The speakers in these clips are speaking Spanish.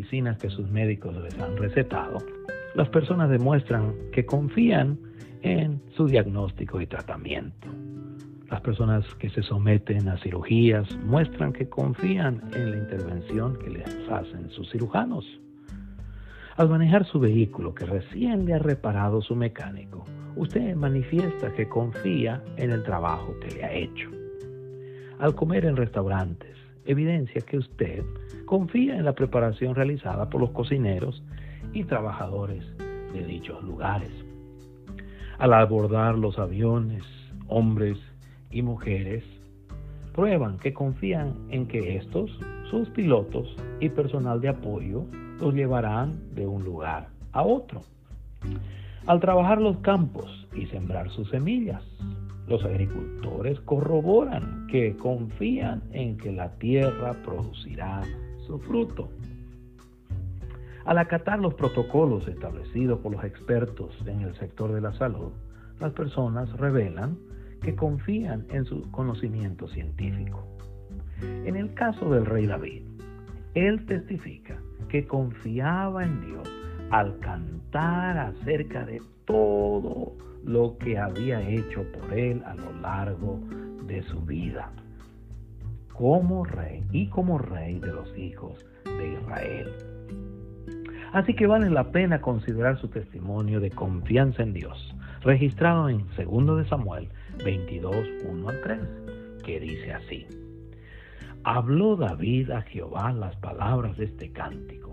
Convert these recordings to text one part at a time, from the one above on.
medicinas que sus médicos les han recetado, las personas demuestran que confían en su diagnóstico y tratamiento. Las personas que se someten a cirugías muestran que confían en la intervención que les hacen sus cirujanos. Al manejar su vehículo que recién le ha reparado su mecánico, usted manifiesta que confía en el trabajo que le ha hecho. Al comer en restaurantes, evidencia que usted confía en la preparación realizada por los cocineros y trabajadores de dichos lugares. Al abordar los aviones, hombres y mujeres prueban que confían en que estos, sus pilotos y personal de apoyo, los llevarán de un lugar a otro. Al trabajar los campos y sembrar sus semillas, los agricultores corroboran que confían en que la tierra producirá su fruto. Al acatar los protocolos establecidos por los expertos en el sector de la salud, las personas revelan que confían en su conocimiento científico. En el caso del rey David, él testifica que confiaba en Dios al cantar acerca de todo lo que había hecho por él a lo largo de su vida, como rey y como rey de los hijos de Israel. Así que vale la pena considerar su testimonio de confianza en Dios, registrado en 2 de Samuel 22, 1 al 3, que dice así. Habló David a Jehová las palabras de este cántico,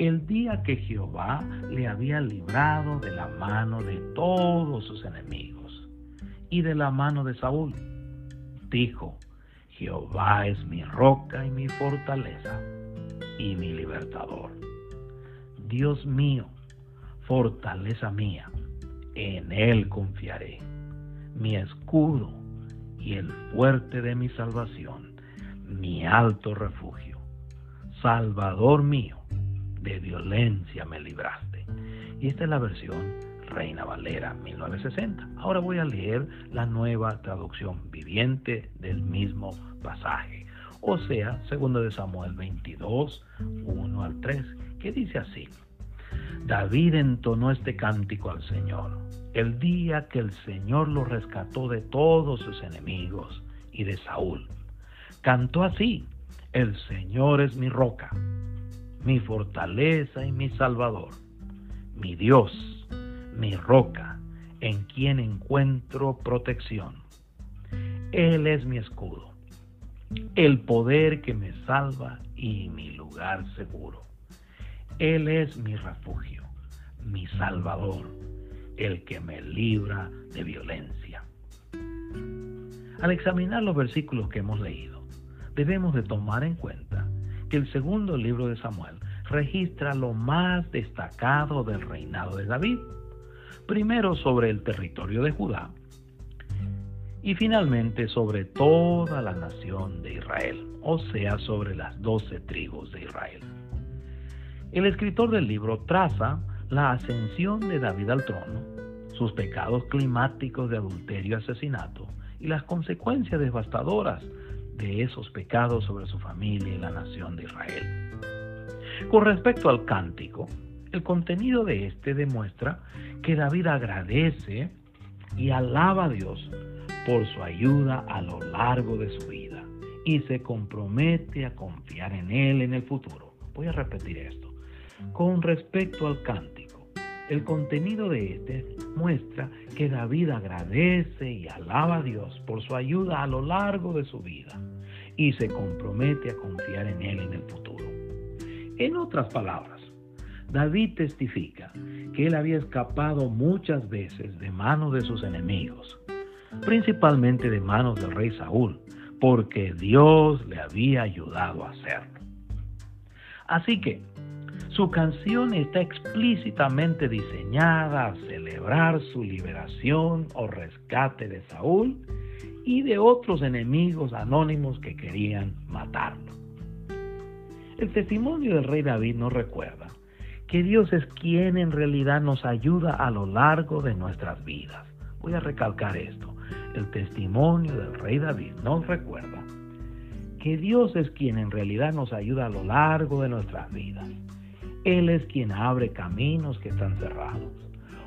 el día que Jehová le había librado de la mano de todos sus enemigos y de la mano de Saúl. Dijo, Jehová es mi roca y mi fortaleza y mi libertador. Dios mío, fortaleza mía, en Él confiaré mi escudo y el fuerte de mi salvación, mi alto refugio. Salvador mío, de violencia me libraste. Y esta es la versión Reina Valera 1960. Ahora voy a leer la nueva traducción viviente del mismo pasaje. O sea, segundo de Samuel 22, 1 al 3, que dice así. David entonó este cántico al Señor, el día que el Señor lo rescató de todos sus enemigos y de Saúl. Cantó así, el Señor es mi roca, mi fortaleza y mi salvador, mi Dios, mi roca, en quien encuentro protección. Él es mi escudo, el poder que me salva y mi lugar seguro. Él es mi refugio, mi salvador, el que me libra de violencia. Al examinar los versículos que hemos leído, debemos de tomar en cuenta que el segundo libro de Samuel registra lo más destacado del reinado de David. Primero sobre el territorio de Judá y finalmente sobre toda la nación de Israel, o sea, sobre las doce tribus de Israel. El escritor del libro traza la ascensión de David al trono, sus pecados climáticos de adulterio y asesinato y las consecuencias devastadoras de esos pecados sobre su familia y la nación de Israel. Con respecto al cántico, el contenido de este demuestra que David agradece y alaba a Dios por su ayuda a lo largo de su vida y se compromete a confiar en Él en el futuro. Voy a repetir esto. Con respecto al cántico, el contenido de este muestra que David agradece y alaba a Dios por su ayuda a lo largo de su vida y se compromete a confiar en Él en el futuro. En otras palabras, David testifica que él había escapado muchas veces de manos de sus enemigos, principalmente de manos del rey Saúl, porque Dios le había ayudado a hacerlo. Así que su canción está explícitamente diseñada a celebrar su liberación o rescate de Saúl y de otros enemigos anónimos que querían matarlo. El testimonio del rey David nos recuerda que Dios es quien en realidad nos ayuda a lo largo de nuestras vidas. Voy a recalcar esto. El testimonio del rey David nos recuerda que Dios es quien en realidad nos ayuda a lo largo de nuestras vidas Él es quien abre caminos que están cerrados.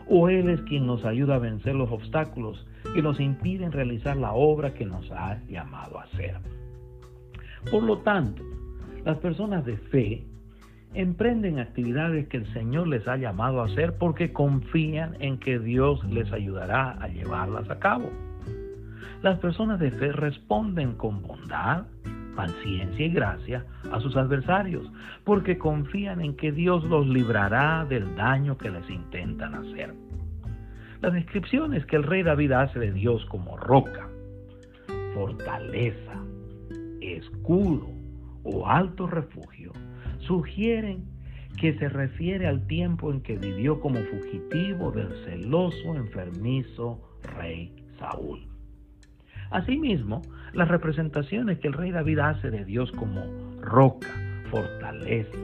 O Él es quien nos ayuda a vencer los obstáculos que nos impiden realizar la obra que nos ha llamado a hacer. Por lo tanto, las personas de fe emprenden actividades que el Señor les ha llamado a hacer porque confían en que Dios les ayudará a llevarlas a cabo. Las personas de fe responden con bondad, paciencia y gracia a sus adversarios, porque confían en que Dios los librará del daño que les intentan hacer. Las descripciones que el rey David hace de Dios como roca, fortaleza, escudo o alto refugio sugieren que se refiere al tiempo en que vivió como fugitivo del celoso, enfermizo rey Saúl. Asimismo, las representaciones que el rey David hace de Dios como roca, fortaleza,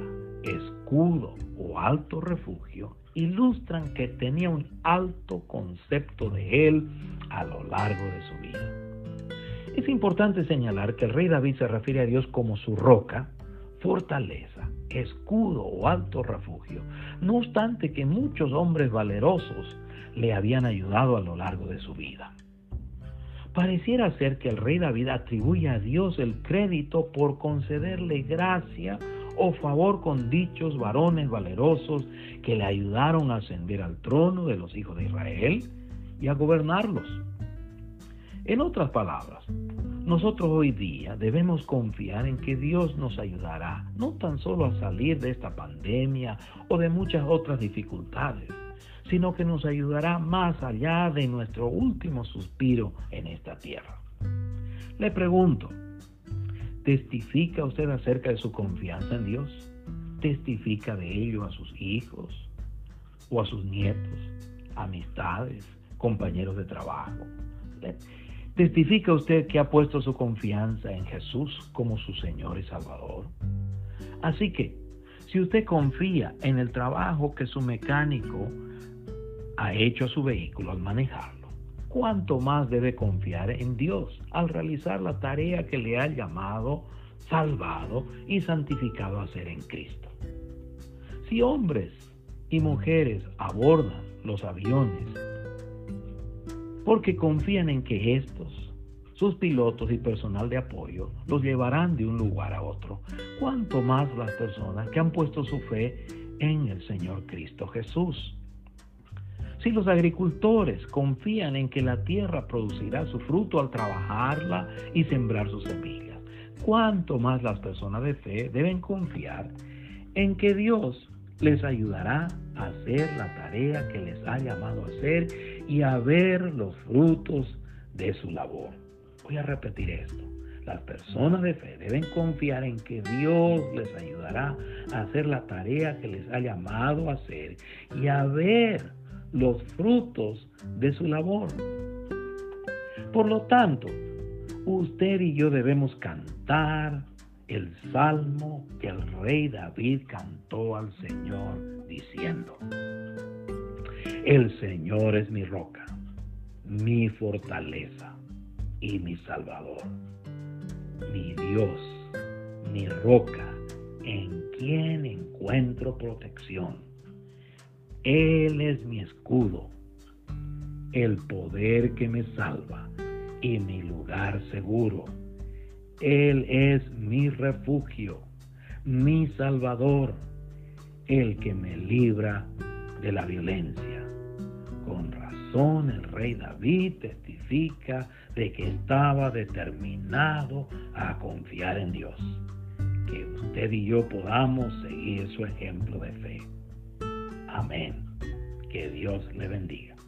escudo o alto refugio ilustran que tenía un alto concepto de él a lo largo de su vida. Es importante señalar que el rey David se refiere a Dios como su roca, fortaleza, escudo o alto refugio, no obstante que muchos hombres valerosos le habían ayudado a lo largo de su vida. Pareciera ser que el rey David atribuye a Dios el crédito por concederle gracia o favor con dichos varones valerosos que le ayudaron a ascender al trono de los hijos de Israel y a gobernarlos. En otras palabras, nosotros hoy día debemos confiar en que Dios nos ayudará no tan solo a salir de esta pandemia o de muchas otras dificultades, sino que nos ayudará más allá de nuestro último suspiro en esta tierra. Le pregunto, ¿testifica usted acerca de su confianza en Dios? ¿Testifica de ello a sus hijos o a sus nietos, amistades, compañeros de trabajo? ¿Testifica usted que ha puesto su confianza en Jesús como su Señor y Salvador? Así que, si usted confía en el trabajo que su mecánico ha hecho a su vehículo al manejarlo, ¿cuánto más debe confiar en Dios al realizar la tarea que le ha llamado, salvado y santificado a hacer en Cristo? Si hombres y mujeres abordan los aviones porque confían en que estos, sus pilotos y personal de apoyo, los llevarán de un lugar a otro. Cuanto más las personas que han puesto su fe en el Señor Cristo Jesús. Si los agricultores confían en que la tierra producirá su fruto al trabajarla y sembrar sus semillas, cuanto más las personas de fe deben confiar en que Dios les ayudará a hacer la tarea que les ha llamado a hacer y a ver los frutos de su labor. Voy a repetir esto. Las personas de fe deben confiar en que Dios les ayudará a hacer la tarea que les ha llamado a hacer y a ver los frutos de su labor. Por lo tanto, usted y yo debemos cantar, el salmo que el rey David cantó al Señor diciendo, El Señor es mi roca, mi fortaleza y mi salvador, mi Dios, mi roca, en quien encuentro protección. Él es mi escudo, el poder que me salva y mi lugar seguro él es mi refugio, mi salvador, el que me libra de la violencia. Con razón el rey David testifica de que estaba determinado a confiar en Dios. Que usted y yo podamos seguir su ejemplo de fe. Amén. Que Dios le bendiga.